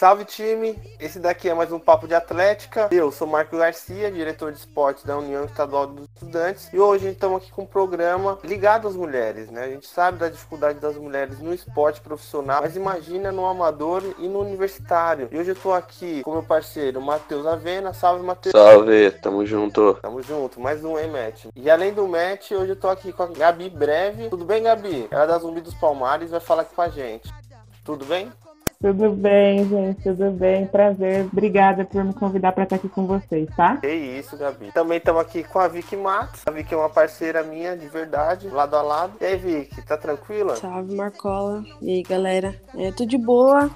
Salve time, esse daqui é mais um Papo de Atlética. Eu sou Marco Garcia, diretor de esportes da União Estadual dos Estudantes, e hoje estamos aqui com um programa ligado às mulheres, né? A gente sabe da dificuldade das mulheres no esporte profissional, mas imagina no amador e no universitário. E hoje eu estou aqui com meu parceiro Matheus Avena. Salve, Matheus. Salve, tamo junto. Tamo junto, mais um, hein, Matt? E além do Matt, hoje eu tô aqui com a Gabi Breve. Tudo bem, Gabi? Ela é da Zumbi dos Palmares vai falar aqui com a gente. Tudo bem? Tudo bem, gente, tudo bem. Prazer. Obrigada por me convidar para estar aqui com vocês, tá? É isso, Gabi. Também estamos aqui com a Vicky Matos. A Vicky é uma parceira minha de verdade, lado a lado. E aí, Vicky, tá tranquila? Salve, Marcola. E aí, galera? É, tô de boa.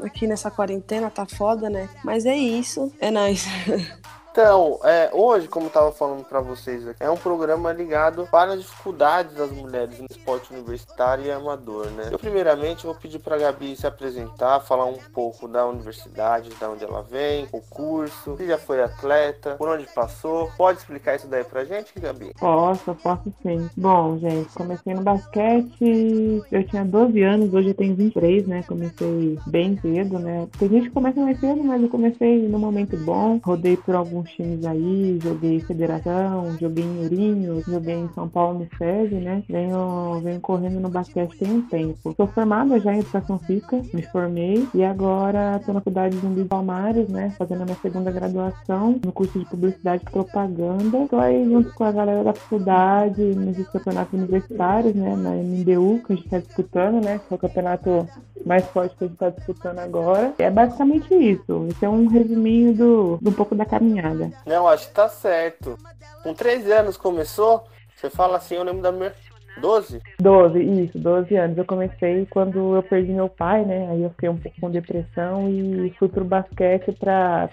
Aqui nessa quarentena tá foda, né? Mas é isso. É nóis. Então, é, hoje, como eu estava falando para vocês, é um programa ligado para as dificuldades das mulheres no esporte universitário e amador, né? Eu, primeiramente, vou pedir para a Gabi se apresentar, falar um pouco da universidade, de onde ela vem, o curso, se já foi atleta, por onde passou. Pode explicar isso daí pra gente, Gabi? Posso, posso sim. Bom, gente, comecei no basquete, eu tinha 12 anos, hoje eu tenho 23, né? Comecei bem cedo, né? Tem gente que começa mais cedo, mas eu comecei no momento bom, rodei por alguns alguns times aí, joguei Federação, joguei em Ourinhos, joguei em São Paulo no SESI, né? Venho, venho correndo no basquete tem um tempo. Sou formada já em Educação Física, me formei e agora estou na faculdade de Zumbi Palmares, né? Fazendo a minha segunda graduação no curso de Publicidade e Propaganda. Estou aí junto com a galera da faculdade, nos campeonatos universitários, né? Na MBU, que a gente está disputando, né? Que é o campeonato mais forte que a gente está disputando agora. É basicamente isso. Esse é um resuminho do, do um pouco da caminhada nada. Não, acho que tá certo. Com 13 anos começou? Você fala assim, eu lembro da minha. 12? 12, isso, 12 anos. Eu comecei quando eu perdi meu pai, né? Aí eu fiquei um pouco com depressão e fui pro basquete pra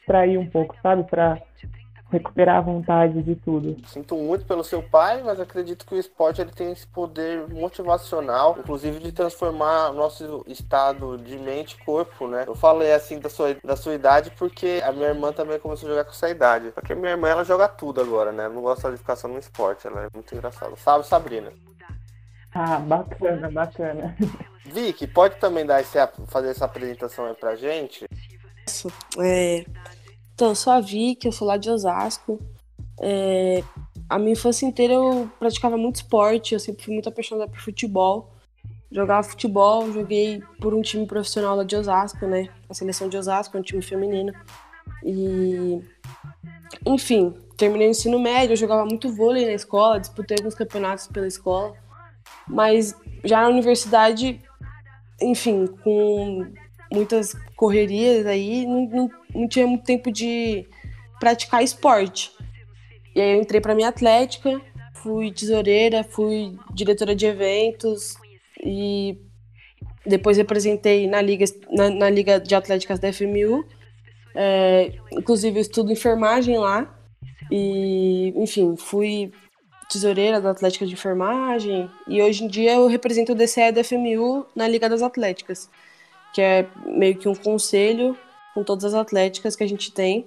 extrair um pouco, sabe? Pra recuperar a vontade de tudo. Sinto muito pelo seu pai, mas acredito que o esporte ele tem esse poder motivacional, inclusive de transformar nosso estado de mente e corpo, né? Eu falei assim da sua, da sua idade porque a minha irmã também começou a jogar com essa idade. Porque a minha irmã ela joga tudo agora, né? Ela não gosta de ficar só no esporte, ela é muito engraçada. Salve, Sabrina. Ah, bacana, bacana. Vicky, pode também dar esse, fazer essa apresentação aí pra gente? É, então, eu sou a Vicky, eu sou lá de Osasco. É, a minha infância inteira eu praticava muito esporte, eu sempre fui muito apaixonada por futebol. Jogava futebol, joguei por um time profissional lá de Osasco, né? A seleção de Osasco, um time feminino. E. Enfim, terminei o ensino médio, eu jogava muito vôlei na escola, disputei alguns campeonatos pela escola. Mas já na universidade, enfim, com muitas correrias aí, não, não, não tinha muito tempo de praticar esporte. E aí eu entrei para minha atlética, fui tesoureira, fui diretora de eventos e depois representei na liga, na, na liga de atléticas da FMU. É, inclusive eu estudo enfermagem lá e, enfim, fui tesoureira da Atlética de Enfermagem e hoje em dia eu represento o DCE da FMU na Liga das Atléticas que é meio que um conselho com todas as atléticas que a gente tem.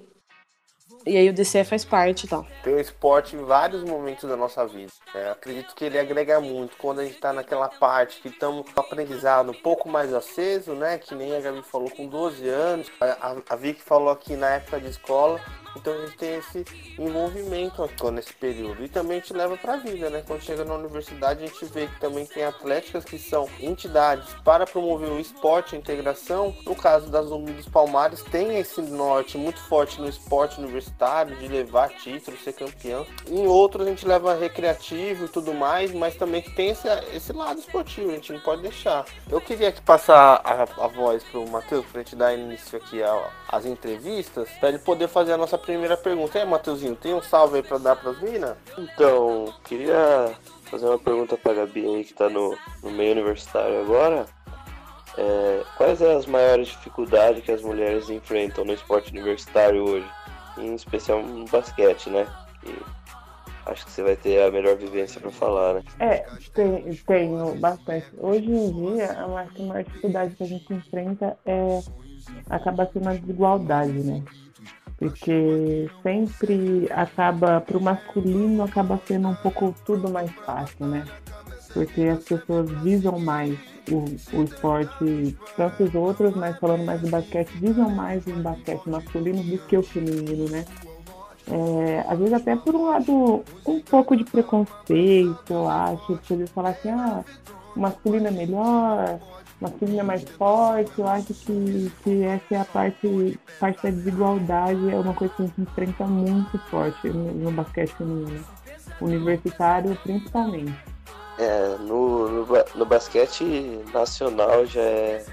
E aí o DCE faz parte e tal. Tem o esporte em vários momentos da nossa vida. É, acredito que ele agrega muito quando a gente está naquela parte que estamos com aprendizado um pouco mais aceso, né? Que nem a Gabi falou com 12 anos. A, a Vicky falou aqui na época de escola então a gente tem esse envolvimento aqui nesse período. E também gente leva para a vida, né? Quando chega na universidade, a gente vê que também tem atléticas que são entidades para promover o esporte a integração. No caso das Unidos Palmares, tem esse norte muito forte no esporte universitário, de levar título, ser campeão. Em outros a gente leva recreativo e tudo mais, mas também que tem esse, esse lado esportivo, a gente não pode deixar. Eu queria aqui passar a, a voz para o Matheus, para a gente dar início aqui às entrevistas, para ele poder fazer a nossa primeira pergunta. É, Matheusinho, tem um salve aí pra dar pras minas? Então, queria fazer uma pergunta pra Gabi aí, que tá no, no meio universitário agora. É, quais são as maiores dificuldades que as mulheres enfrentam no esporte universitário hoje? Em especial no basquete, né? E acho que você vai ter a melhor vivência para falar, né? É, tem, tenho bastante. Hoje em dia, a maior dificuldade que a gente enfrenta é acaba sendo a desigualdade, né? porque sempre acaba, para o masculino, acaba sendo um pouco tudo mais fácil, né? Porque as pessoas visam mais o, o esporte, tanto os outros, mas falando mais do basquete, visam mais o basquete masculino do que o feminino, né? É, às vezes até por um lado um pouco de preconceito, eu acho, por eles falar assim, ah, o masculino é melhor, o masculino é mais forte, eu acho que, que essa é a parte, parte da desigualdade, é uma coisa que a gente enfrenta muito forte no, no basquete feminino, universitário principalmente. É, no, no, no basquete nacional já é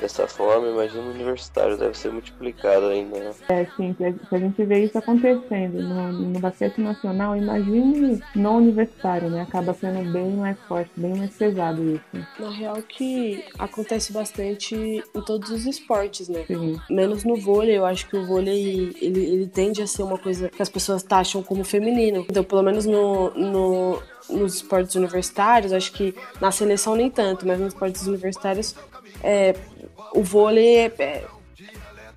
dessa forma, imagina o universitário, deve ser multiplicado ainda, né? É, sim, se a gente vê isso acontecendo no, no basquete nacional, imagine no universitário, né? Acaba sendo bem mais forte, bem mais pesado isso. Na real que acontece bastante em todos os esportes, né? Sim. Menos no vôlei, eu acho que o vôlei, ele, ele tende a ser uma coisa que as pessoas taxam como feminino. Então, pelo menos no, no nos esportes universitários, acho que na seleção nem tanto, mas nos esportes universitários é, o vôlei, é, é,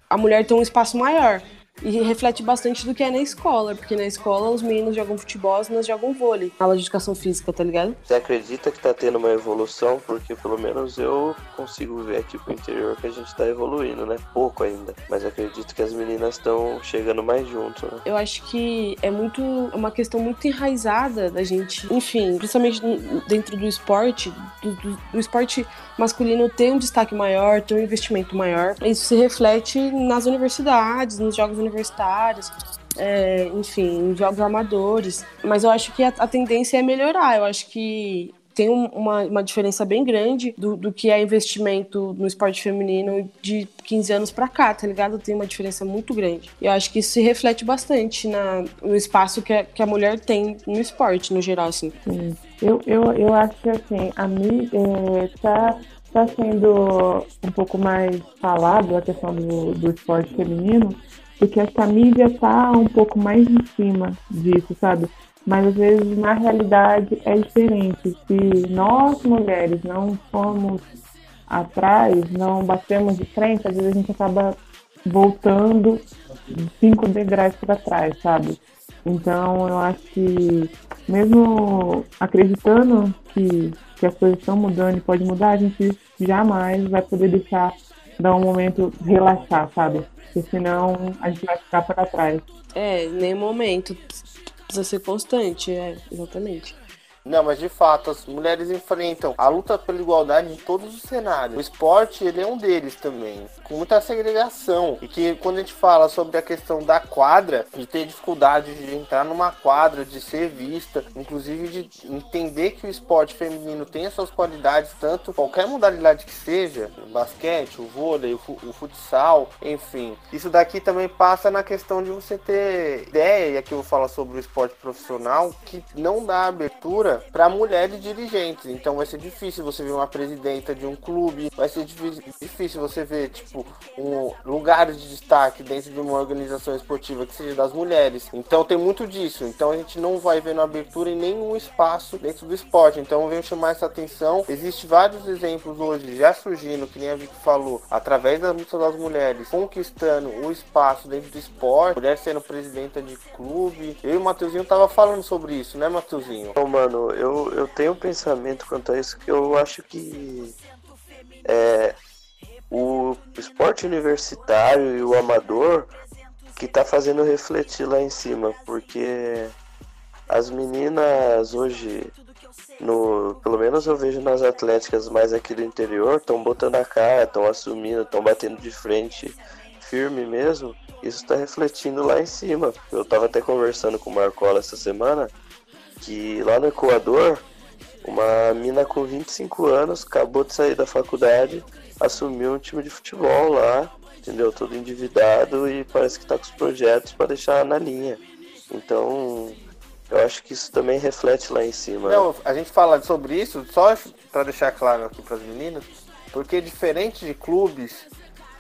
a mulher tem um espaço maior e reflete bastante do que é na escola, porque na escola os meninos jogam futebol, as meninas jogam vôlei, aula de educação física, tá ligado? Você acredita que tá tendo uma evolução? Porque pelo menos eu consigo ver aqui pro interior que a gente tá evoluindo, né? Pouco ainda, mas acredito que as meninas estão chegando mais junto, né? Eu acho que é muito é uma questão muito enraizada da gente, enfim, principalmente dentro do esporte, do, do, do esporte masculino ter um destaque maior, ter um investimento maior. Isso se reflete nas universidades, nos jogos universitários, é, enfim, jogos amadores. Mas eu acho que a, a tendência é melhorar. Eu acho que tem uma, uma diferença bem grande do, do que é investimento no esporte feminino de 15 anos para cá, tá ligado? Tem uma diferença muito grande. E eu acho que isso se reflete bastante na, no espaço que a, que a mulher tem no esporte, no geral, assim. Sim. Eu, eu, eu acho que, assim, a mídia é, tá, tá sendo um pouco mais falado a questão do, do esporte feminino, porque acho que a mídia tá um pouco mais em cima disso, sabe? mas às vezes na realidade é diferente. Se nós mulheres não formos atrás, não batemos de frente, às vezes a gente acaba voltando cinco degraus para trás, sabe? Então eu acho que mesmo acreditando que, que as coisas estão mudando e pode mudar, a gente jamais vai poder deixar dar um momento relaxar, sabe? Porque senão a gente vai ficar para trás. É, nem momento precisa ser constante, é, exatamente. Não, mas de fato, as mulheres enfrentam a luta pela igualdade em todos os cenários. O esporte, ele é um deles também, com muita segregação. E que quando a gente fala sobre a questão da quadra, de ter dificuldade de entrar numa quadra, de ser vista, inclusive de entender que o esporte feminino tem as suas qualidades, tanto qualquer modalidade que seja, o basquete, o vôlei, o, futsal, enfim. Isso daqui também passa na questão de você ter ideia, e aqui eu vou falar sobre o esporte profissional, que não dá abertura para mulheres dirigentes. Então vai ser difícil você ver uma presidenta de um clube, vai ser difícil você ver tipo um lugares de destaque dentro de uma organização esportiva que seja das mulheres. Então tem muito disso. Então a gente não vai ver na abertura em nenhum espaço dentro do esporte. Então venho chamar essa atenção. Existem vários exemplos hoje já surgindo, que nem a Vicky falou, através da luta das mulheres, conquistando o espaço dentro do esporte, mulher sendo presidenta de clube. Eu e o Matheusinho tava falando sobre isso, né, Matheusinho? Ô, mano, eu, eu tenho um pensamento quanto a isso que eu acho que é, o esporte universitário e o amador que tá fazendo refletir lá em cima, porque as meninas hoje, no, pelo menos eu vejo nas atléticas mais aqui do interior, estão botando a cara, estão assumindo, estão batendo de frente firme mesmo. Isso está refletindo lá em cima. Eu estava até conversando com o Marcola essa semana que lá no Equador, uma mina com 25 anos acabou de sair da faculdade, assumiu um time de futebol lá, entendeu? Todo endividado e parece que está com os projetos para deixar na linha. Então, eu acho que isso também reflete lá em cima. Não, a gente fala sobre isso só para deixar claro aqui para as meninas, porque diferente de clubes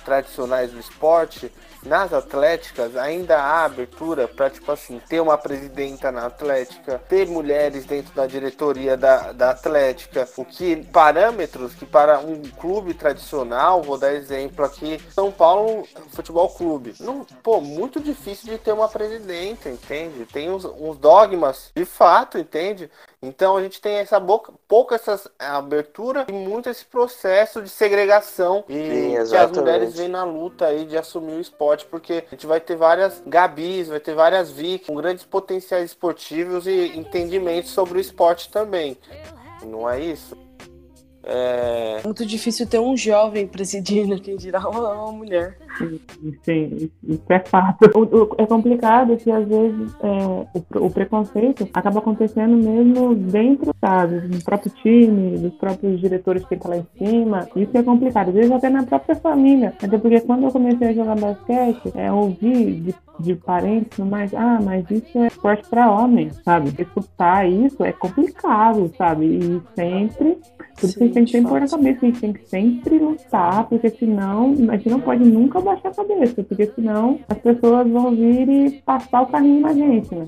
tradicionais do esporte, nas atléticas ainda há abertura para, tipo assim, ter uma presidenta na Atlética, ter mulheres dentro da diretoria da, da Atlética, o que parâmetros que para um clube tradicional, vou dar exemplo aqui, São Paulo Futebol Clube, não, pô, muito difícil de ter uma presidenta, entende? Tem uns, uns dogmas de fato, entende? Então a gente tem essa boca, pouca essa abertura e muito esse processo de segregação e Sim, que as mulheres vêm na luta aí de assumir o esporte, porque a gente vai ter várias Gabis, vai ter várias Vic com grandes potenciais esportivos e entendimentos sobre o esporte também. Não é isso? É... Muito difícil ter um jovem presidindo, quem dirá uma, mulher. Sim, isso é fato. é complicado que às vezes é, o, o, preconceito acaba acontecendo mesmo dentro, sabe, do próprio time, dos próprios diretores que estão lá em cima. Isso é complicado, às vezes até na própria família. Até porque quando eu comecei a jogar basquete, é, ouvi de, de parentes, mas, ah, mas isso é esporte para homens, sabe? Escutar isso é complicado, sabe? E sempre por isso que a gente tem que sempre pôr na cabeça, a gente tem que sempre lutar, porque senão a gente não pode nunca baixar a cabeça, porque senão as pessoas vão vir e passar o carrinho na gente, né?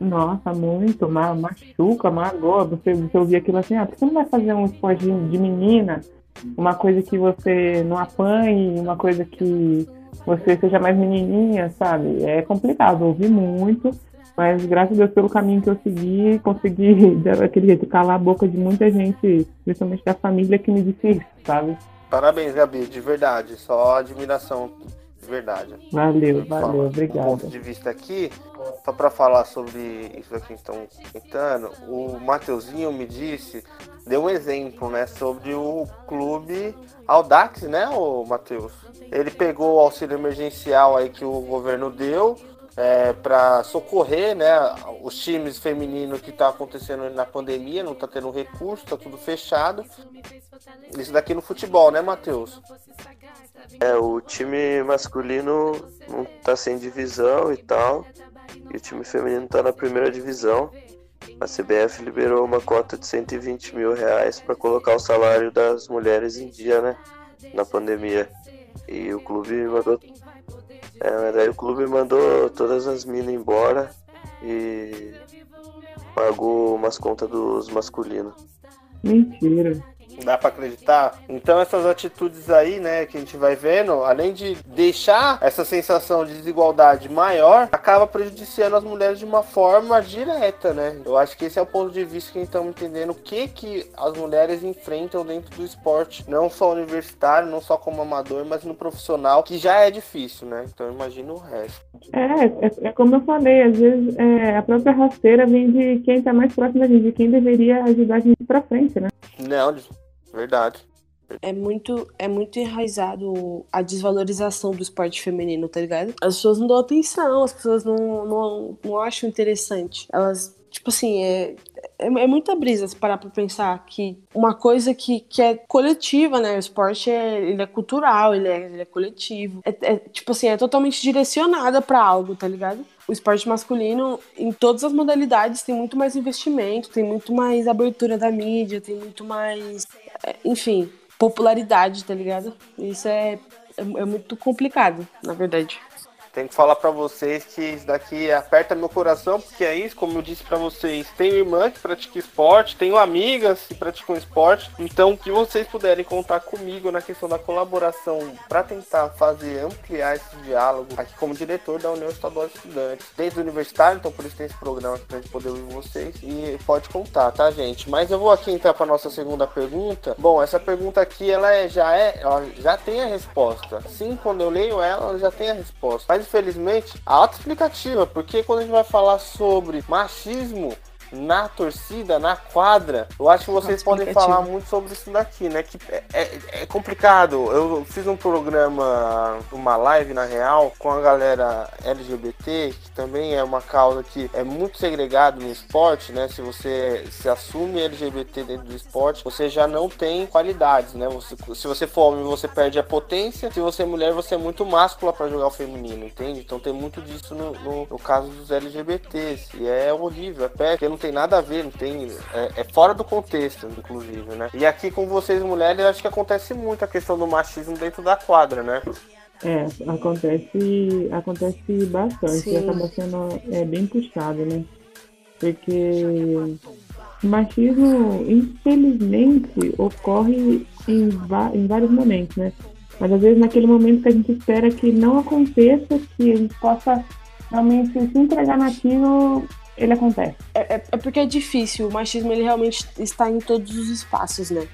Nossa, muito, machuca, magoa. Você, você ouvir aquilo assim, ah, por que você não vai fazer um esporte de menina? Uma coisa que você não apanhe, uma coisa que você seja mais menininha, sabe? É complicado, ouvir muito. Mas graças a Deus pelo caminho que eu segui, consegui daquele jeito calar a boca de muita gente, principalmente da família que me disse isso, sabe? Parabéns, Gabi, de verdade. Só admiração, de verdade. Valeu, valeu, obrigado. ponto de vista aqui, só para falar sobre isso aqui que estão comentando, o Mateuzinho me disse, deu um exemplo, né, sobre o clube Audax, né, o Matheus? Ele pegou o auxílio emergencial aí que o governo deu, é, para socorrer né, os times femininos que está acontecendo na pandemia, não está tendo recurso, está tudo fechado. Isso daqui no futebol, né, Matheus? É, o time masculino não está sem divisão e tal, e o time feminino está na primeira divisão. A CBF liberou uma cota de 120 mil reais para colocar o salário das mulheres em dia, né? Na pandemia. E o clube mandou é, mas aí o clube mandou todas as minas embora e pagou umas contas dos masculinos. Mentira. Dá para acreditar? Então essas atitudes aí, né, que a gente vai vendo, além de deixar essa sensação de desigualdade maior, acaba prejudiciando as mulheres de uma forma direta, né? Eu acho que esse é o ponto de vista que estamos entendendo o que que as mulheres enfrentam dentro do esporte, não só universitário, não só como amador, mas no profissional, que já é difícil, né? Então imagina o resto. É, é, é como eu falei, às vezes é, a própria rasteira vem de quem está mais próximo da gente, de quem deveria ajudar a gente para frente, né? Não, Verdade. É muito, é muito enraizado a desvalorização do esporte feminino, tá ligado? As pessoas não dão atenção, as pessoas não, não, não acham interessante. Elas, tipo assim, é, é, é muita brisa se parar pra pensar que uma coisa que, que é coletiva, né? O esporte é, ele é cultural, ele é, ele é coletivo. É, é, tipo assim, é totalmente direcionada para algo, tá ligado? o esporte masculino, em todas as modalidades, tem muito mais investimento, tem muito mais abertura da mídia, tem muito mais, enfim, popularidade, tá ligado? Isso é, é, é muito complicado, na verdade. Tenho que falar para vocês que isso daqui aperta meu coração, porque é isso, como eu disse para vocês, tenho irmã que pratica esporte, tenho amigas que praticam esporte, então que vocês puderem contar comigo na questão da colaboração para tentar fazer ampliar esse diálogo aqui como diretor da União Estadual de Estudantes, desde o universitário, então por isso tem esse programa aqui pra gente poder ouvir vocês e pode contar, tá, gente? Mas eu vou aqui entrar para nossa segunda pergunta. Bom, essa pergunta aqui ela é, já é, ela já tem a resposta. Sim, quando eu leio ela, ela já tem a resposta. Mas infelizmente, auto-explicativa, porque quando a gente vai falar sobre machismo na torcida, na quadra, eu acho que vocês podem falar muito sobre isso daqui, né? Que é, é, é, complicado. Eu fiz um programa, uma live na real, com a galera LGBT, que também é uma causa que é muito segregado no esporte, né? Se você se assume LGBT dentro do esporte, você já não tem qualidades, né? Você, se você for homem, você perde a potência. Se você é mulher, você é muito máscula para jogar o feminino, entende? Então tem muito disso no, no, no caso dos LGBTs. E é horrível, é pé, porque não tem nada a ver, não tem. É, é, fora do contexto, inclusive, né? E aqui com vocês, mulheres, acho que acontece muito a questão do machismo dentro da quadra, né? É, acontece, acontece bastante Sim. e acaba sendo é, bem puxado, né? Porque o machismo, infelizmente, ocorre em, em vários momentos, né? Mas às vezes naquele momento que a gente espera que não aconteça, que a gente possa realmente se entregar naquilo, ele acontece? É, é, é porque é difícil. O machismo ele realmente está em todos os espaços, né?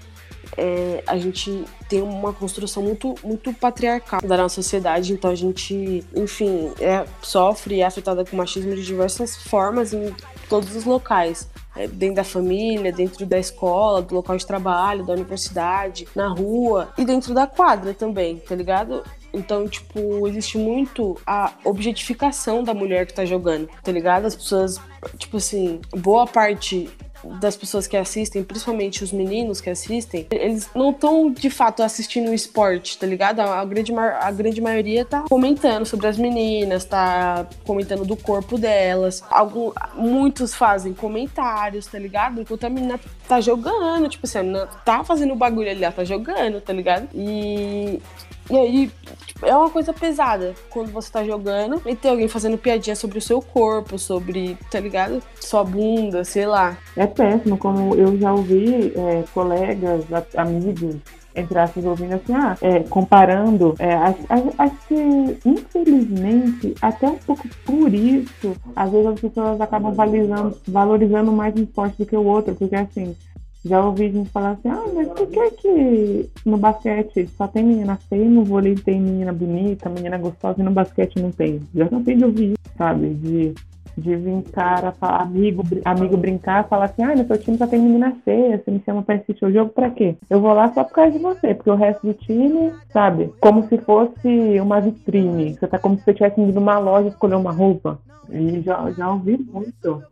É, a gente tem uma construção muito, muito patriarcal da nossa sociedade, então a gente, enfim, é, sofre e é afetada com machismo de diversas formas em todos os locais. É, dentro da família, dentro da escola, do local de trabalho, da universidade, na rua e dentro da quadra também, tá ligado? Então, tipo, existe muito a objetificação da mulher que tá jogando, tá ligado? As pessoas, tipo assim, boa parte das pessoas que assistem, principalmente os meninos que assistem, eles não estão de fato assistindo o esporte, tá ligado? A grande, a grande maioria tá comentando sobre as meninas, tá comentando do corpo delas. Algum, muitos fazem comentários, tá ligado? Enquanto a menina tá jogando, tipo assim, a menina tá fazendo o bagulho ali, ela tá jogando, tá ligado? E e aí, tipo, é uma coisa pesada quando você tá jogando e tem alguém fazendo piadinha sobre o seu corpo, sobre, tá ligado? Sua bunda, sei lá. É péssimo, como eu já ouvi é, colegas, amigos, entre aspas, ouvindo assim, ah, é, comparando, é, acho, que, infelizmente, até um pouco por isso, às vezes as pessoas acabam valorizando, valorizando mais um esporte do que o outro, porque assim, já ouvi gente falar assim, ah, mas por que que no basquete só tem menina feia, no vôlei tem menina bonita, menina gostosa e no basquete não tem? Já cansei de ouvir isso, sabe? De, de vir cara, falar, amigo, amigo brincar, falar assim, ah, no seu time só tem menina feia, você me chama pra assistir o jogo pra quê? Eu vou lá só por causa de você, porque o resto do time, sabe? Como se fosse uma vitrine. Você tá como se você tivesse ido numa loja escolher uma roupa. E já, já ouvi muito.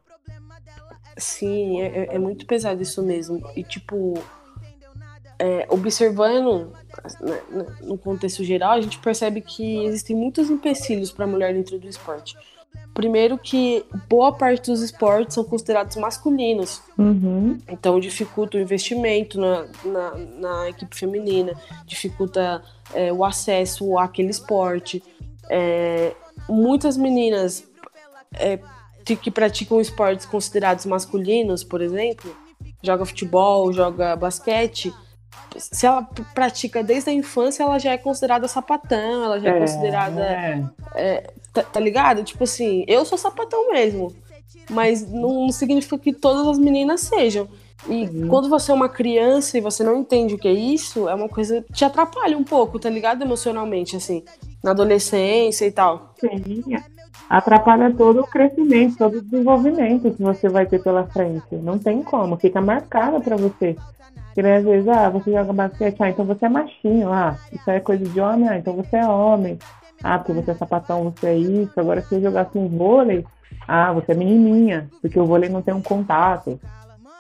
Sim, é, é, é muito pesado isso mesmo. E, tipo, é, observando né, né, no contexto geral, a gente percebe que existem muitos empecilhos para a mulher dentro do esporte. Primeiro que boa parte dos esportes são considerados masculinos. Uhum. Então dificulta o investimento na, na, na equipe feminina, dificulta é, o acesso àquele esporte. É, muitas meninas é, que praticam esportes considerados masculinos, por exemplo, joga futebol, joga basquete, se ela pratica desde a infância, ela já é considerada sapatão, ela já é, é considerada. É. É, tá, tá, ligado? Tipo assim, eu sou sapatão mesmo. Mas não significa que todas as meninas sejam. E uhum. quando você é uma criança e você não entende o que é isso, é uma coisa que te atrapalha um pouco, tá ligado? Emocionalmente, assim, na adolescência e tal. Sim, atrapalha todo o crescimento, todo o desenvolvimento que você vai ter pela frente. Não tem como, fica marcada para você. Porque às vezes, ah, você joga basquete, ah, então você é machinho, ah, isso é coisa de homem, ah, então você é homem. Ah, porque você é sapatão, você é isso. Agora, se eu jogasse um vôlei, ah, você é menininha, porque o vôlei não tem um contato.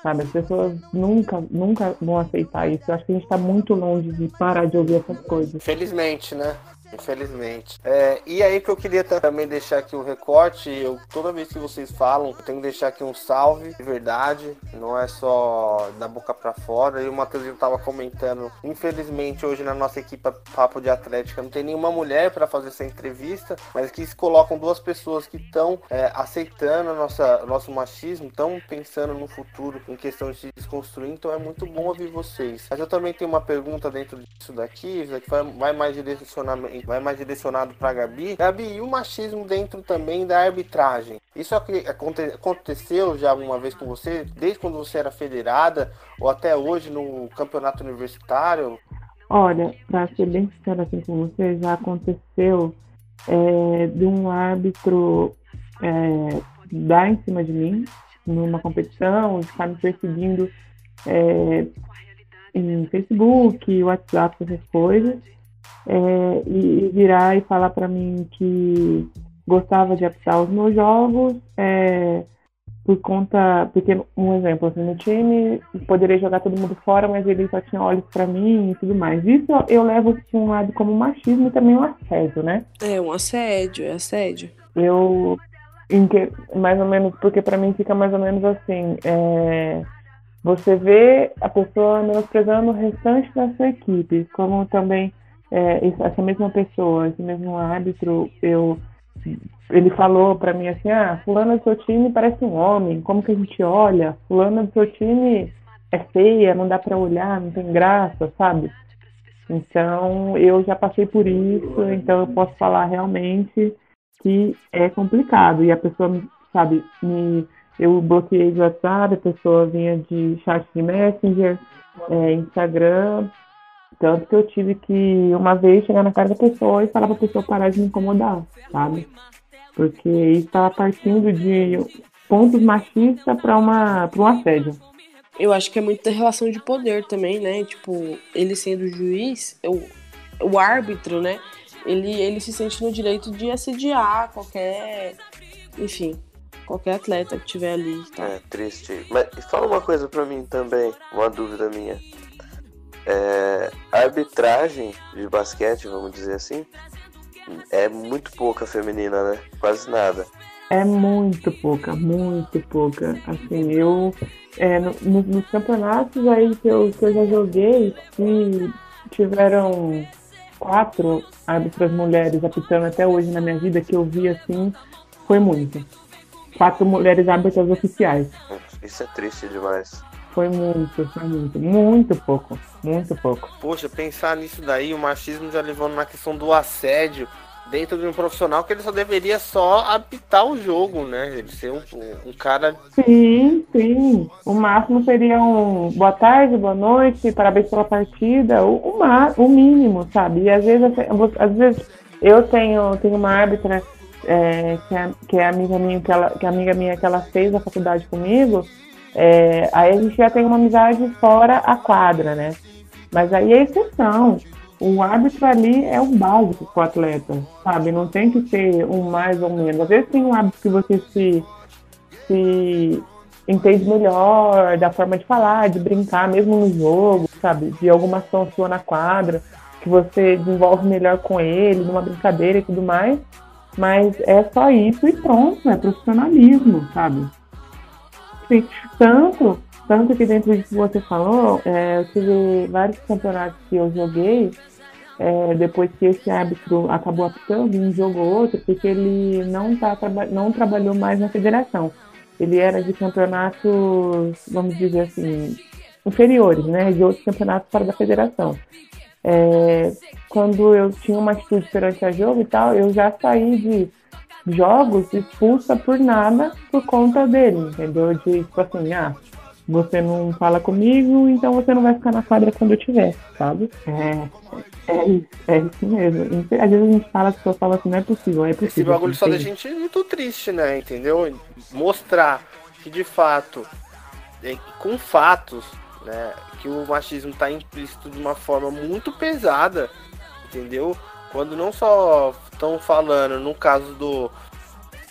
Sabe, as pessoas nunca, nunca vão aceitar isso. Eu acho que a gente está muito longe de parar de ouvir essas coisas. Felizmente, né? Infelizmente. É, e aí que eu queria também deixar aqui um recorte, eu, toda vez que vocês falam, eu tenho que deixar aqui um salve, de verdade, não é só da boca para fora. E o Matheus estava comentando, infelizmente hoje na nossa equipe Papo de Atlética não tem nenhuma mulher para fazer essa entrevista, mas que se colocam duas pessoas que estão é, aceitando a nossa, nosso machismo, estão pensando no futuro em questão de se desconstruir, então é muito bom ouvir vocês. Mas eu também tenho uma pergunta dentro disso daqui, que vai mais direcionamento vai mais direcionado para Gabi. Gabi, e o machismo dentro também da arbitragem? Isso aconteceu já alguma vez com você, desde quando você era federada ou até hoje no campeonato universitário? Olha, para ser bem sincero assim com você, já aconteceu é, de um árbitro é, dar em cima de mim numa competição, estar me perseguindo é, em Facebook, WhatsApp, essas coisas é, e virar e falar para mim que gostava de apitar os meus jogos é, por conta, porque um exemplo, assim, no time poderia jogar todo mundo fora, mas ele só tinha olhos para mim e tudo mais. Isso eu levo para um lado como machismo e também um assédio, né? É um assédio, é assédio. Eu mais ou menos, porque para mim fica mais ou menos assim, é, você vê a pessoa menosprezando o restante da sua equipe, como também é, essa mesma pessoa, esse mesmo árbitro, eu, ele falou para mim assim, ah, fulana do seu time parece um homem, como que a gente olha? Fulana do seu time é feia, não dá para olhar, não tem graça, sabe? Então, eu já passei por isso, então eu posso falar realmente que é complicado. E a pessoa, sabe, me eu bloqueei de WhatsApp, a pessoa vinha de chat de Messenger, é, Instagram, tanto que eu tive que, uma vez, chegar na casa da pessoa e falar pra pessoa parar de me incomodar, sabe? Porque isso estava partindo de pontos machistas para um assédio. Eu acho que é muito da relação de poder também, né? Tipo, ele sendo juiz, o, o árbitro, né? Ele, ele se sente no direito de assediar qualquer. Enfim, qualquer atleta que tiver ali. Tá? É triste. Mas fala uma coisa pra mim também, uma dúvida minha. É, a arbitragem de basquete, vamos dizer assim, é muito pouca feminina, né? Quase nada. É muito pouca, muito pouca. Assim, eu é, no, no, nos campeonatos aí que eu, que eu já joguei, que tiveram quatro árbitras mulheres apitando até hoje na minha vida, que eu vi assim, foi muito. Quatro mulheres árbitras oficiais. Isso é triste demais. Foi muito, foi muito, muito pouco, muito pouco. Poxa, pensar nisso daí, o machismo já levando na questão do assédio, dentro de um profissional que ele só deveria só apitar o jogo, né? Ele ser um, um, cara. Sim, sim. O máximo seria um boa tarde, boa noite, parabéns pela partida, o, o, o mínimo, sabe? E às vezes, às vezes eu tenho, tenho uma árbitra é, que, é, que é amiga minha, que, ela, que é amiga minha que ela fez a faculdade comigo. É, aí a gente já tem uma amizade fora a quadra, né? Mas aí é exceção o árbitro ali é o básico para o atleta, sabe? Não tem que ser um mais ou menos. Às vezes tem um árbitro que você se, se entende melhor da forma de falar, de brincar, mesmo no jogo, sabe? De alguma ação sua na quadra, que você desenvolve melhor com ele, numa brincadeira e tudo mais. Mas é só isso e pronto, é profissionalismo, sabe? Sim, tanto tanto que dentro do que você falou, é, eu tive vários campeonatos que eu joguei é, depois que esse árbitro acabou apitando um jogo ou outro, porque ele não, tá, não trabalhou mais na federação. Ele era de campeonatos, vamos dizer assim, inferiores, né? De outros campeonatos fora da federação. É, quando eu tinha uma atitude perante a jogo e tal, eu já saí de jogos expulsa por nada por conta dele, entendeu? De tipo assim, ah, você não fala comigo, então você não vai ficar na quadra quando eu tiver, sabe? É, é, isso, é isso mesmo. Às vezes a gente fala, as pessoas falam assim, não é possível, é possível. Esse bagulho só deixa a gente muito triste, né? Entendeu? Mostrar que de fato, é, com fatos, né, que o machismo está implícito de uma forma muito pesada, entendeu? Quando não só estão falando, no caso do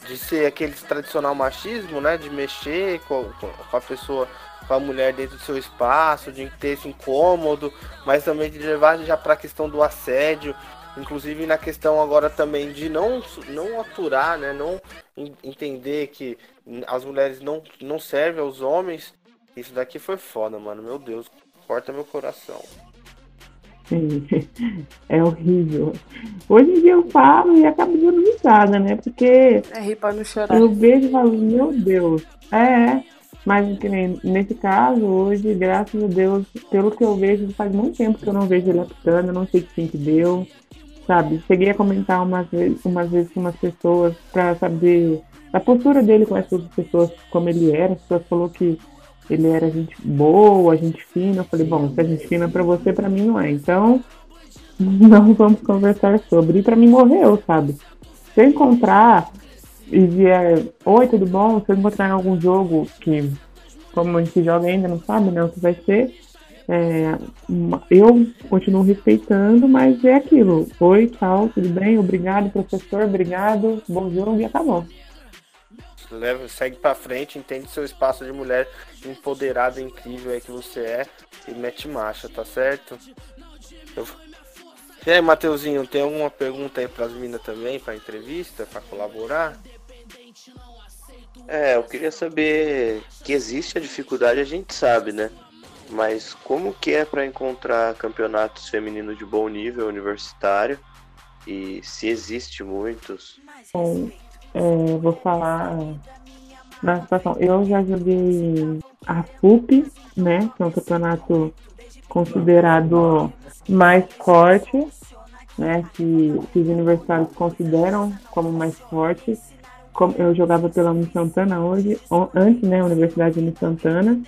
de ser aquele tradicional machismo, né, de mexer com, com a pessoa com a mulher dentro do seu espaço, de ter esse incômodo, mas também de levar já para a questão do assédio, inclusive na questão agora também de não, não aturar, né, não entender que as mulheres não, não servem aos homens. Isso daqui foi foda, mano. Meu Deus, corta meu coração. Sim, é horrível. Hoje em dia eu falo e acabo dando risada, né? Porque. É rir pra não chorar. Eu vejo e falo, meu Deus. É, mas nesse caso, hoje, graças a Deus, pelo que eu vejo, faz muito tempo que eu não vejo ele apitando, eu não sei que fim que deu, sabe? Cheguei a comentar umas vezes, umas vezes com umas pessoas para saber a postura dele com essas pessoas, como ele era. As pessoas falou que ele era gente boa, gente fina. Eu falei, bom, se a gente fina para você, para mim não é. Então, não vamos conversar sobre. E para mim morreu, sabe? Se eu encontrar e vier, oi, tudo bom? Se eu encontrar em algum jogo que, como a gente joga ainda, não sabe né, o que vai ser, é, eu continuo respeitando, mas é aquilo. Oi, tchau, tudo bem? Obrigado, professor, obrigado, bom jogo e acabou. Leva, segue pra frente, entende seu espaço de mulher empoderada, incrível aí que você é e mete marcha, tá certo? Eu... E aí, Mateuzinho, tem alguma pergunta aí pras minas também, pra entrevista, pra colaborar? É, eu queria saber que existe a dificuldade, a gente sabe, né? Mas como que é para encontrar campeonatos femininos de bom nível universitário? E se existe muitos? Bom, é, vou falar na situação. Eu já joguei a FUP, né? Que é um campeonato considerado mais forte, né? Que, que os universitários consideram como mais forte eu jogava pela Uni Santana hoje, antes, né, Universidade de Uni Santana.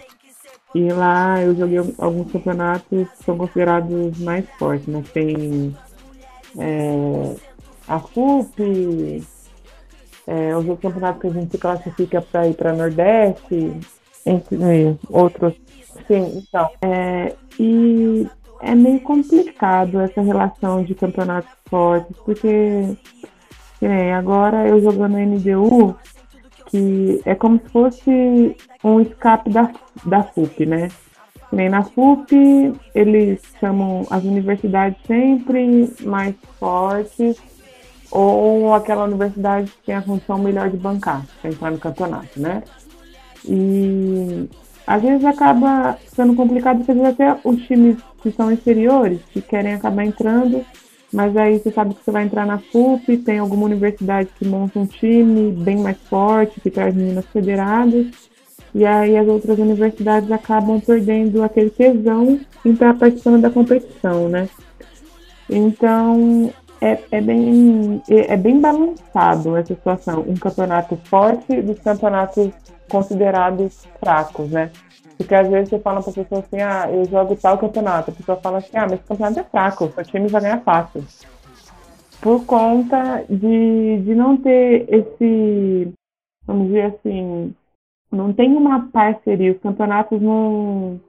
E lá eu joguei alguns campeonatos que são considerados mais fortes, né? Tem é, a FUP, é, os outros campeonatos que a gente se classifica para ir para Nordeste, entre outros. Sim, então. É, e é meio complicado essa relação de campeonatos fortes, porque é, agora eu jogando NDU, que é como se fosse um escape da, da FUP, né? Nem na FUP, eles chamam as universidades sempre mais fortes, ou aquela universidade que tem a função melhor de bancar, para entrar no campeonato, né? E às vezes acaba sendo complicado, porque até os times que são inferiores, que querem acabar entrando, mas aí você sabe que você vai entrar na FUP, tem alguma universidade que monta um time bem mais forte, que traz meninas federadas, e aí as outras universidades acabam perdendo aquele tesão em estar participando da competição, né? Então é, é, bem, é, é bem balançado essa situação. Um campeonato forte dos campeonatos considerados fracos, né? Porque às vezes você fala pra pessoa assim, ah, eu jogo tal campeonato. A pessoa fala assim, ah, mas esse campeonato é fraco, seu time vai ganhar fácil. Por conta de, de não ter esse, vamos dizer assim, não tem uma parceria. Os campeonatos não.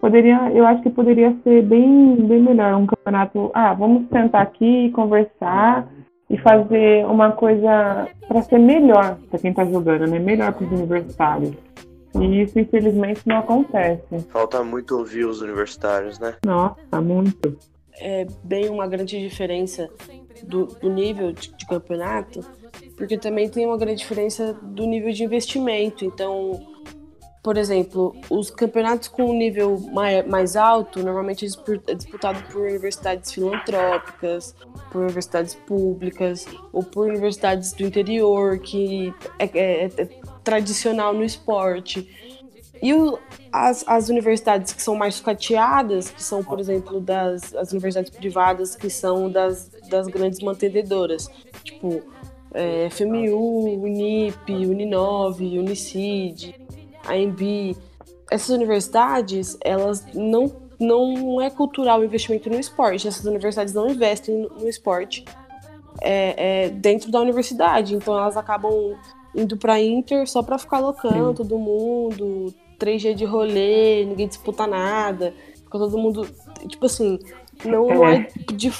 Poderia, eu acho que poderia ser bem, bem melhor. Um campeonato. Ah, vamos sentar aqui, conversar e fazer uma coisa para ser melhor para quem está jogando, né? Melhor para os universitários. E isso, infelizmente, não acontece. Falta muito ouvir os universitários, né? Nossa, muito. É bem uma grande diferença do, do nível de, de campeonato porque também tem uma grande diferença do nível de investimento. Então, por exemplo, os campeonatos com um nível mais alto normalmente é disputado por universidades filantrópicas, por universidades públicas ou por universidades do interior, que é, é, é tradicional no esporte. E o, as, as universidades que são mais sucateadas, que são, por exemplo, das as universidades privadas, que são das, das grandes mantenedoras, tipo é, FMU, Unip, Uninove, Unicid, AMB. Essas universidades, elas não, não é cultural o investimento no esporte. Essas universidades não investem no, no esporte é, é, dentro da universidade. Então elas acabam indo para Inter só para ficar loucando Sim. todo mundo, três dias de rolê, ninguém disputa nada, fica todo mundo. Tipo assim, não, não é, é de,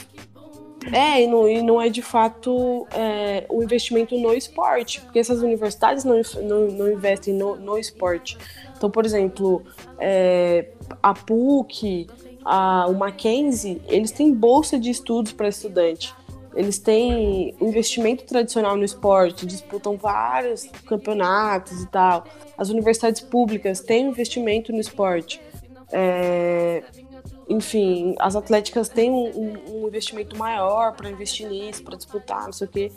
é, e não, e não é de fato é, o investimento no esporte, porque essas universidades não, não, não investem no, no esporte. Então, por exemplo, é, a PUC, a, o Mackenzie, eles têm bolsa de estudos para estudante. Eles têm investimento tradicional no esporte, disputam vários campeonatos e tal. As universidades públicas têm investimento no esporte. É, enfim, as atléticas têm um, um investimento maior para investir nisso, para disputar, não sei o quê.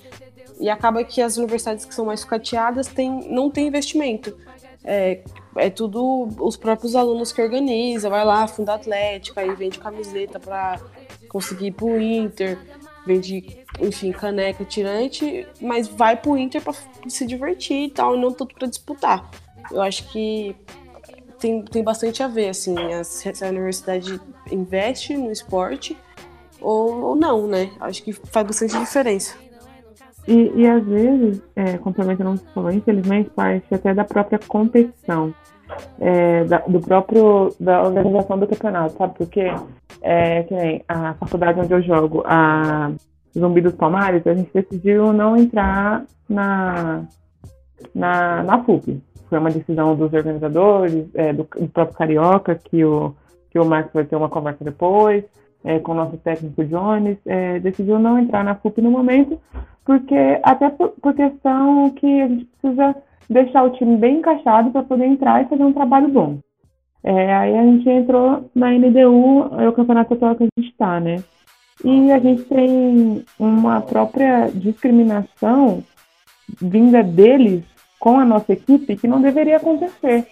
E acaba que as universidades que são mais sucateadas têm, não têm investimento. É, é tudo os próprios alunos que organizam, vai lá, funda atlética, aí vende camiseta para conseguir ir pro Inter, vende, enfim, caneca, tirante, mas vai pro Inter para se divertir e tal, e não tanto para disputar. Eu acho que tem, tem bastante a ver, assim, se a universidade investe no esporte ou, ou não, né? Acho que faz bastante diferença. E, e às vezes, é, complementando o que você falou, infelizmente parte até da própria competição, é, da, do próprio, da organização do campeonato, sabe? Porque é, que nem a faculdade onde eu jogo, a Zumbi dos Palmares, a gente decidiu não entrar na, na, na FUP foi uma decisão dos organizadores, é, do, do, próprio Carioca, que o, que o Marcos vai ter uma conversa depois, é, com o nosso técnico Jones, é, decidiu não entrar na FUP no momento, porque até por, por, questão que a gente precisa deixar o time bem encaixado para poder entrar e fazer um trabalho bom. É, aí a gente entrou na NDU, é o campeonato atual que a gente está, né? E a gente tem uma própria discriminação vinda deles com a nossa equipe que não deveria acontecer.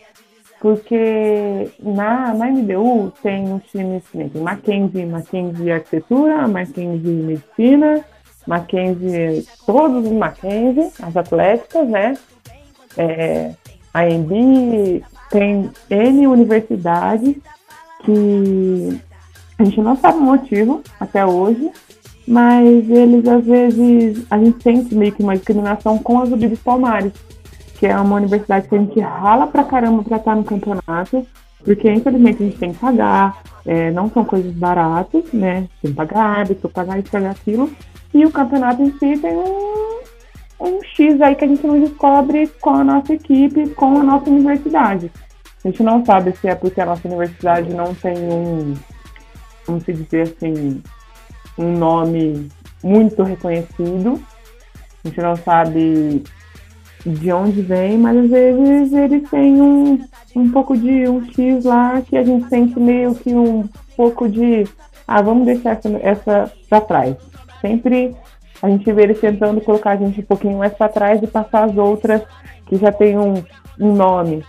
Porque na, na MBU tem os times, né, tem Mackenzie, Mackenzie Arquitetura, Mackenzie Medicina, Mackenzie, todos os Mackenzie, as atléticas, né? É, a EMB tem N universidades que a gente não sabe o motivo até hoje, mas eles às vezes a gente sente meio que uma discriminação com as Ubibis Palmares, que é uma universidade que a gente rala pra caramba pra estar no campeonato, porque infelizmente a gente tem que pagar, é, não são coisas baratas, né? Tem que pagar árbitro, pagar isso, pagar aquilo, e o campeonato em si tem um, um X aí que a gente não descobre com a nossa equipe, com a nossa universidade. A gente não sabe se é porque a nossa universidade não tem um, vamos dizer assim, um nome muito reconhecido. A gente não sabe de onde vem, mas às vezes eles têm um, um pouco de um X lá que a gente sente meio que um pouco de ah, vamos deixar essa, essa para trás. Sempre a gente vê eles tentando colocar a gente um pouquinho mais para trás e passar as outras que já tem um, um nome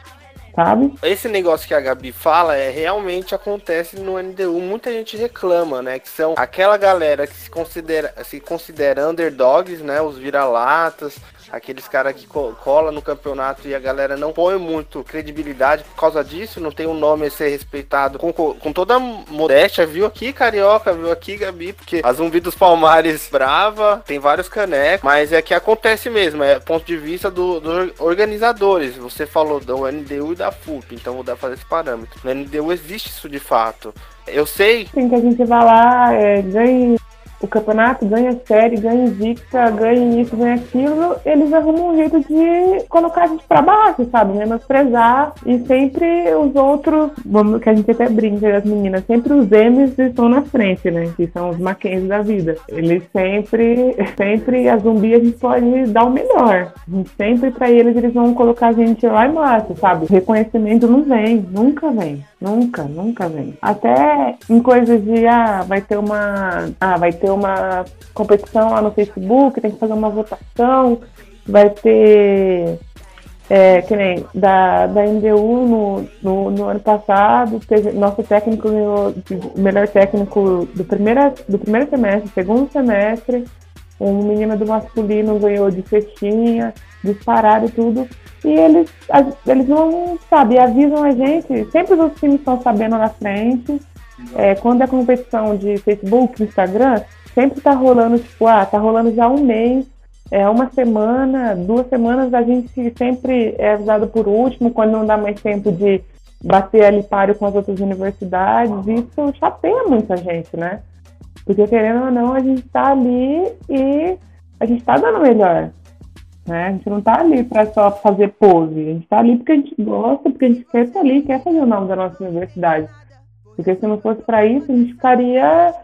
sabe? Esse negócio que a Gabi fala é realmente acontece no NDU. Muita gente reclama, né? Que são aquela galera que se considera, se considera underdogs, né? Os vira-latas, aqueles caras que cola no campeonato e a galera não põe muito credibilidade por causa disso, não tem um nome a ser respeitado com, com toda a modéstia, viu aqui, Carioca, viu aqui, Gabi, porque a Zumbi dos Palmares brava, tem vários canecos, mas é que acontece mesmo, é ponto de vista dos do organizadores. Você falou do NDU e da FUP, então vou dar fazer esse parâmetro. No NDU existe isso de fato. Eu sei. Sim, que a gente vai lá, é, ganha o campeonato, ganha série, ganha invicta, ganha isso, ganha aquilo, eles arrumam um jeito de colocar a gente pra baixo, sabe? Menosprezar e sempre os outros, vamos, que a gente até brinca as meninas, sempre os M's estão na frente, né? Que são os Mackenzie da vida. Eles sempre, sempre, a zumbi a gente pode dar o melhor. Sempre pra eles, eles vão colocar a gente lá embaixo, sabe? Reconhecimento não vem, nunca vem. Nunca, nunca vem. Até em coisas de, ah, vai ter uma, ah, vai ter uma competição lá no Facebook, tem que fazer uma votação, vai ter, é, que nem da, da MDU no, no, no ano passado, teve, nosso técnico ganhou melhor técnico do, primeira, do primeiro semestre, segundo semestre, um menino do masculino ganhou de festinha, disparado e tudo. E eles, eles não, sabe, avisam a gente, sempre os times estão sabendo na frente. É, quando é competição de Facebook, Instagram, sempre tá rolando, tipo, ah, tá rolando já um mês, é uma semana, duas semanas, a gente sempre é avisado por último, quando não dá mais tempo de bater ali páreo com as outras universidades, isso chateia muita gente, né? Porque querendo ou não, a gente tá ali e a gente tá dando melhor. Né? A gente não está ali para só fazer pose, a gente está ali porque a gente gosta, porque a gente quer estar ali, quer fazer o nome da nossa universidade. Porque se não fosse para isso, a gente ficaria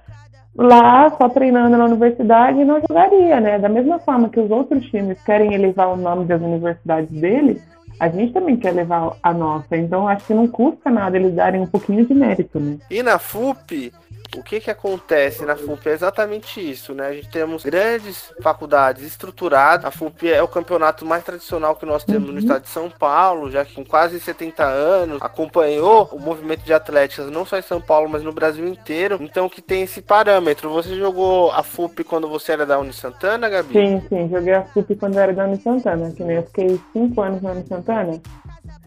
lá só treinando na universidade não jogaria, né? Da mesma forma que os outros times querem elevar o nome das universidades deles, a gente também quer levar a nossa. Então acho que não custa nada eles darem um pouquinho de mérito, né? E na FUP, o que que acontece na FUP é exatamente isso, né? A gente temos grandes faculdades estruturadas. A FUP é o campeonato mais tradicional que nós temos uhum. no estado de São Paulo, já que com quase 70 anos acompanhou o movimento de atletas não só em São Paulo, mas no Brasil inteiro. Então que tem esse parâmetro. Você jogou a FUP quando você era da Uni Santana, Gabi? Sim, sim, joguei a FUP quando era da Uni Santana, que nem eu fiquei 5 anos na Uni Santana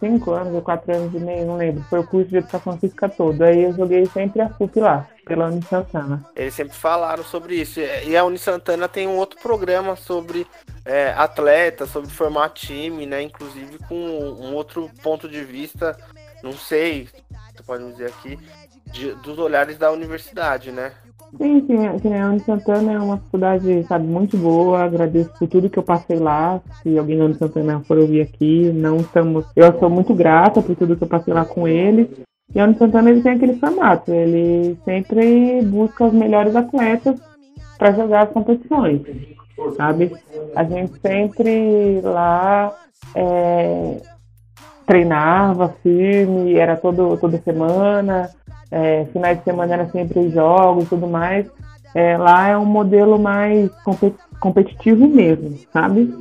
cinco anos ou quatro anos e meio, não lembro. Foi o curso de educação física todo. Aí eu joguei sempre a FUP lá, pela Uni Santana. Eles sempre falaram sobre isso. E a Uni Santana tem um outro programa sobre é, atleta, sobre formar time, né? Inclusive com um outro ponto de vista, não sei, você pode me dizer aqui, de, dos olhares da universidade, né? Sim, sim, a Santana é uma faculdade, sabe, muito boa. Agradeço por tudo que eu passei lá. Se alguém Uni Santana for ouvir aqui, não estamos. Eu sou muito grata por tudo que eu passei lá com eles. E a Uni Santana ele tem aquele formato, ele sempre busca os melhores atletas para jogar as competições, sabe? A gente sempre lá é, treinava firme, era todo, toda semana é, finais de semana era sempre jogos e tudo mais. É, lá é um modelo mais competitivo mesmo, sabe?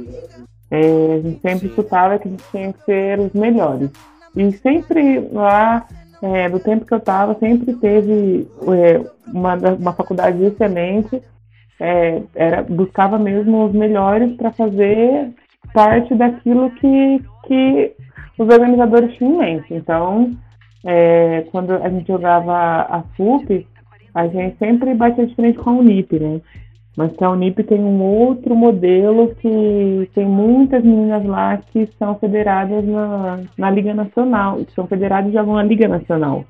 É, a gente sempre escutava que a gente tinha que ser os melhores. E sempre lá, é, do tempo que eu estava, sempre teve é, uma, uma faculdade excelente é, era, buscava mesmo os melhores para fazer parte daquilo que, que os organizadores tinham em mente. Então, é, quando a gente jogava a FUP, a gente sempre batia de frente com a Unip, né? Mas a Unip tem um outro modelo que tem muitas meninas lá que são federadas na, na Liga Nacional, que são federadas de alguma Liga Nacional.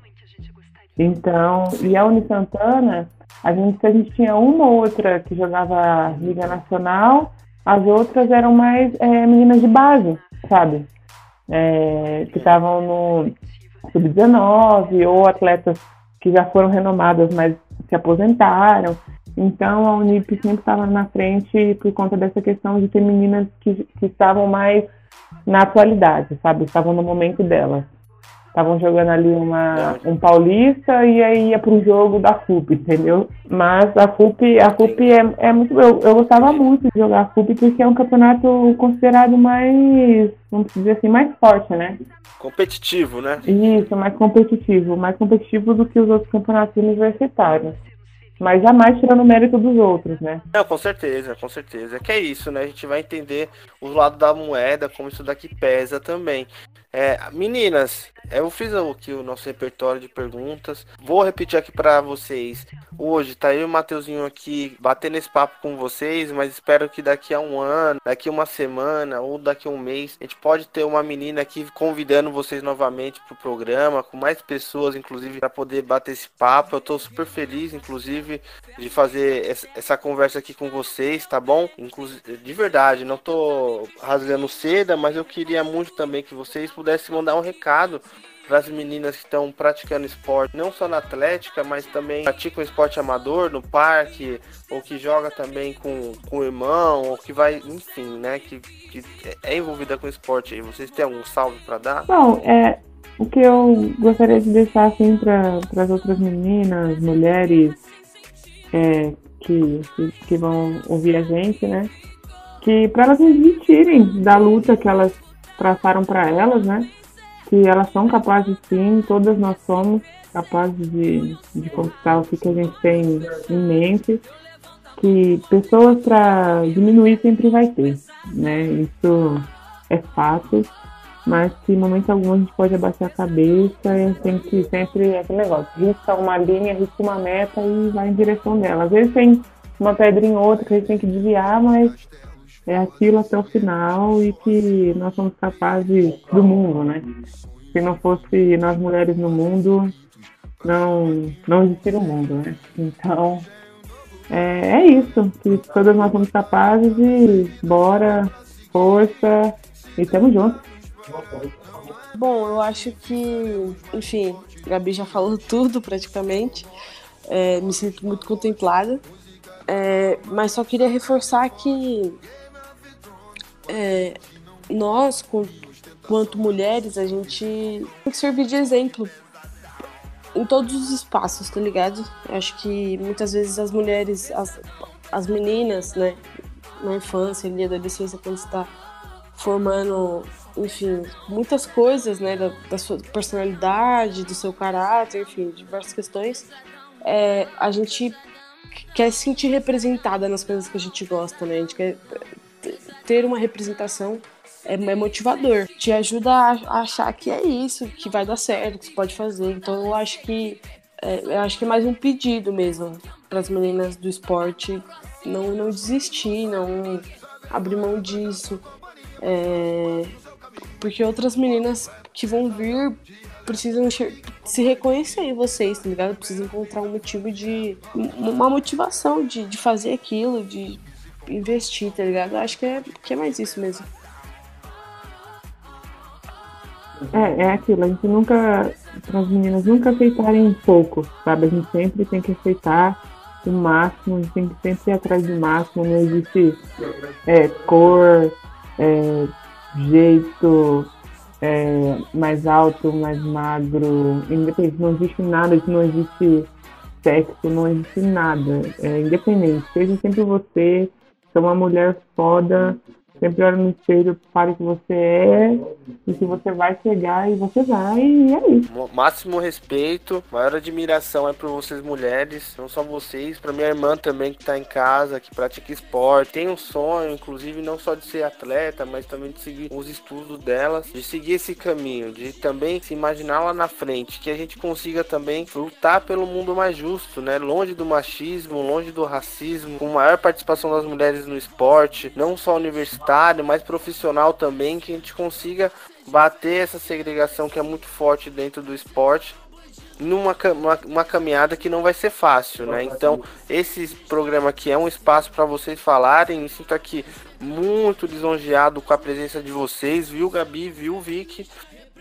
Então, e a Uni Santana, a gente, a gente tinha uma ou outra que jogava Liga Nacional, as outras eram mais é, meninas de base, sabe? É, que estavam no sub-19 ou atletas que já foram renomadas, mas se aposentaram. Então a Unip sempre estava na frente por conta dessa questão de ter meninas que, que estavam mais na atualidade, sabe? Estavam no momento delas. Estavam jogando ali uma, um paulista e aí ia para o jogo da FUP, entendeu? Mas a FUP, a FUP é, é muito. Eu, eu gostava muito de jogar a FUP porque é um campeonato considerado mais, vamos dizer assim, mais forte, né? Competitivo, né? Isso, mais competitivo. Mais competitivo do que os outros campeonatos universitários mas jamais tirando o mérito dos outros, né? Não, com certeza, com certeza. É que é isso, né? A gente vai entender o lado da moeda, como isso daqui pesa também. É, meninas, eu fiz aqui o nosso repertório de perguntas. Vou repetir aqui para vocês. Hoje tá eu e o Mateuzinho aqui batendo esse papo com vocês, mas espero que daqui a um ano, daqui uma semana ou daqui a um mês, a gente pode ter uma menina aqui convidando vocês novamente pro programa, com mais pessoas, inclusive, para poder bater esse papo. Eu tô super feliz, inclusive, de fazer essa conversa aqui com vocês, tá bom? Inclusive, de verdade, não tô rasgando seda, mas eu queria muito também que vocês pudesse mandar um recado para as meninas que estão praticando esporte, não só na atlética, mas também praticam esporte amador no parque, ou que joga também com, com o irmão, ou que vai, enfim, né, que, que é envolvida com esporte aí. Vocês têm algum salve para dar? Bom, é, o que eu gostaria de deixar assim para as outras meninas, mulheres é, que, que, que, vão ouvir a gente, né? Que para elas desistirem da luta que elas traçaram para elas, né? Que elas são capazes sim, todas nós somos capazes de, de conquistar o que, que a gente tem em mente. Que pessoas para diminuir sempre vai ter, né? Isso é fato, mas que em momento algum a gente pode abaixar a cabeça e tem que sempre aquele negócio, risca uma linha, risca uma meta e vai em direção dela. Às vezes tem uma pedrinha ou outra que a gente tem que desviar, mas é aquilo até o final e que nós somos capazes do mundo, né? Se não fosse nós mulheres no mundo, não, não existiria o mundo, né? Então, é, é isso, que todas nós somos capazes e bora, força e tamo junto. Bom, eu acho que, enfim, a Gabi já falou tudo praticamente. É, me sinto muito contemplada. É, mas só queria reforçar que é, nós, quanto mulheres, a gente tem que servir de exemplo em todos os espaços, tá ligado? Eu acho que muitas vezes as mulheres, as, as meninas, né, na infância, ali, adolescência, quando está formando, enfim, muitas coisas, né, da, da, sua personalidade, do seu caráter, enfim, diversas questões, é, a gente quer se sentir representada nas coisas que a gente gosta, né? A gente quer ter uma representação é, é motivador. Te ajuda a, achar que é isso, que vai dar certo, que você pode fazer. Então eu acho que é, eu acho que é mais um pedido mesmo para as meninas do esporte não, não desistir, não abrir mão disso. É, porque outras meninas que vão vir precisam se reconhecer em vocês, tá ligado? Precisam encontrar um motivo de. uma motivação de, de fazer aquilo, de investir, tá ligado? Acho que é, que é mais isso mesmo. É, é aquilo, a gente nunca, para as meninas nunca aceitarem pouco, sabe? A gente sempre tem que aceitar o máximo, a gente tem que sempre ir atrás do máximo, não existe é, cor, é, jeito, é, mais alto, mais magro, independente, não existe nada, não existe sexo, não existe nada, é independente, seja sempre você, ser uma mulher foda Sempre olha no espelho para que você é e que você vai chegar e você vai, e é isso. Máximo respeito, maior admiração é por vocês mulheres, não só vocês, para minha irmã também que tá em casa, que pratica esporte, tem um sonho, inclusive não só de ser atleta, mas também de seguir os estudos delas, de seguir esse caminho, de também se imaginar lá na frente, que a gente consiga também lutar pelo mundo mais justo, né? Longe do machismo, longe do racismo, com maior participação das mulheres no esporte, não só universitário, mas profissional também, que a gente consiga bater essa segregação que é muito forte dentro do esporte numa uma, uma, caminhada que não vai ser fácil, né? Então, esse programa aqui é um espaço para vocês falarem. Me sinto aqui muito lisonjeado com a presença de vocês, viu, Gabi, viu, Vicky?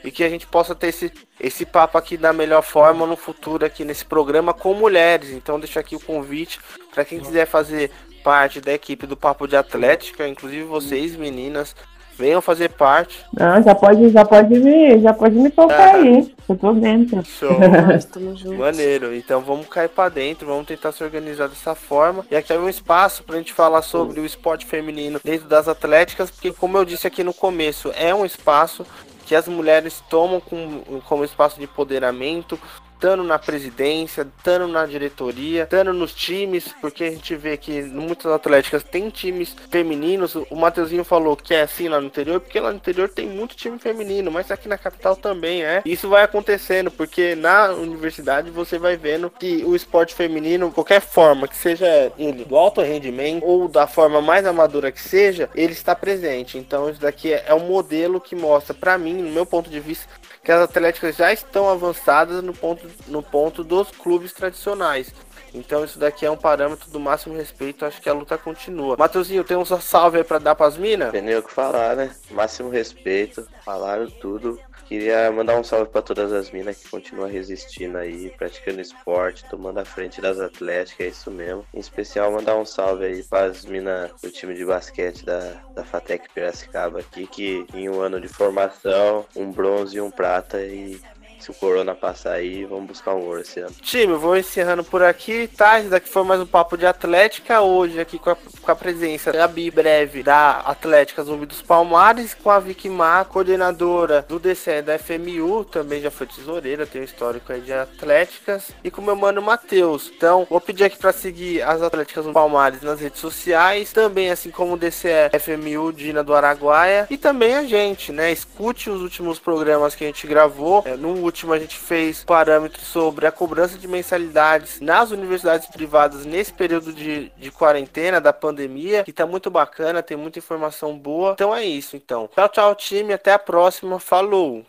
E que a gente possa ter esse, esse papo aqui da melhor forma no futuro aqui nesse programa com mulheres. Então, deixo aqui o convite para quem quiser fazer parte da equipe do Papo de Atlética, inclusive vocês, meninas, venham fazer parte. Não, já pode, já pode me, já pode me tocar aí. Eu tô dentro. Show. Maneiro. Então vamos cair para dentro, vamos tentar se organizar dessa forma. E aqui é um espaço pra gente falar sobre o esporte feminino dentro das atléticas, porque como eu disse aqui no começo, é um espaço que as mulheres tomam como, como espaço de empoderamento, estando na presidência, estando na diretoria, estando nos times, porque a gente vê que muitas atléticas tem times femininos. O Mateuzinho falou que é assim lá no interior, porque lá no interior tem muito time feminino, mas aqui na capital também é. Isso vai acontecendo, porque na universidade você vai vendo que o esporte feminino, qualquer forma que seja ele do alto rendimento ou da forma mais amadora que seja, ele está presente. Então isso daqui é, é um modelo que mostra para mim, no meu ponto de vista, que as atléticas já estão avançadas no ponto, no ponto dos clubes tradicionais. Então isso daqui é um parâmetro do máximo respeito, acho que a luta continua. Mateuzinho, tem um salve aí pra dar pras minas? Tem nem o que falar, né? Máximo respeito, falaram tudo. Queria mandar um salve para todas as minas que continuam resistindo aí, praticando esporte, tomando a frente das atléticas, é isso mesmo. Em especial, mandar um salve aí para as minas do time de basquete da, da Fatec Piracicaba aqui, que em um ano de formação, um bronze e um prata e se o Corona passar aí, vamos buscar um ouro esse ano. Time, vou encerrando por aqui, tá? Esse daqui foi mais um papo de Atlética. Hoje aqui com a, com a presença da Bi Breve da Atlética Zumbi dos Palmares, com a Vicky Mar, coordenadora do DCE da FMU, também já foi tesoureira, tem um histórico aí de Atléticas, e com meu mano Matheus. Então, vou pedir aqui para seguir as Atléticas dos Palmares nas redes sociais, também assim como o DCE FMU Dina do Araguaia, e também a gente, né? Escute os últimos programas que a gente gravou é, no último a gente fez parâmetros sobre a cobrança de mensalidades nas universidades privadas nesse período de, de quarentena da pandemia, que tá muito bacana, tem muita informação boa. Então é isso, então. Tchau, tchau, time, até a próxima. Falou!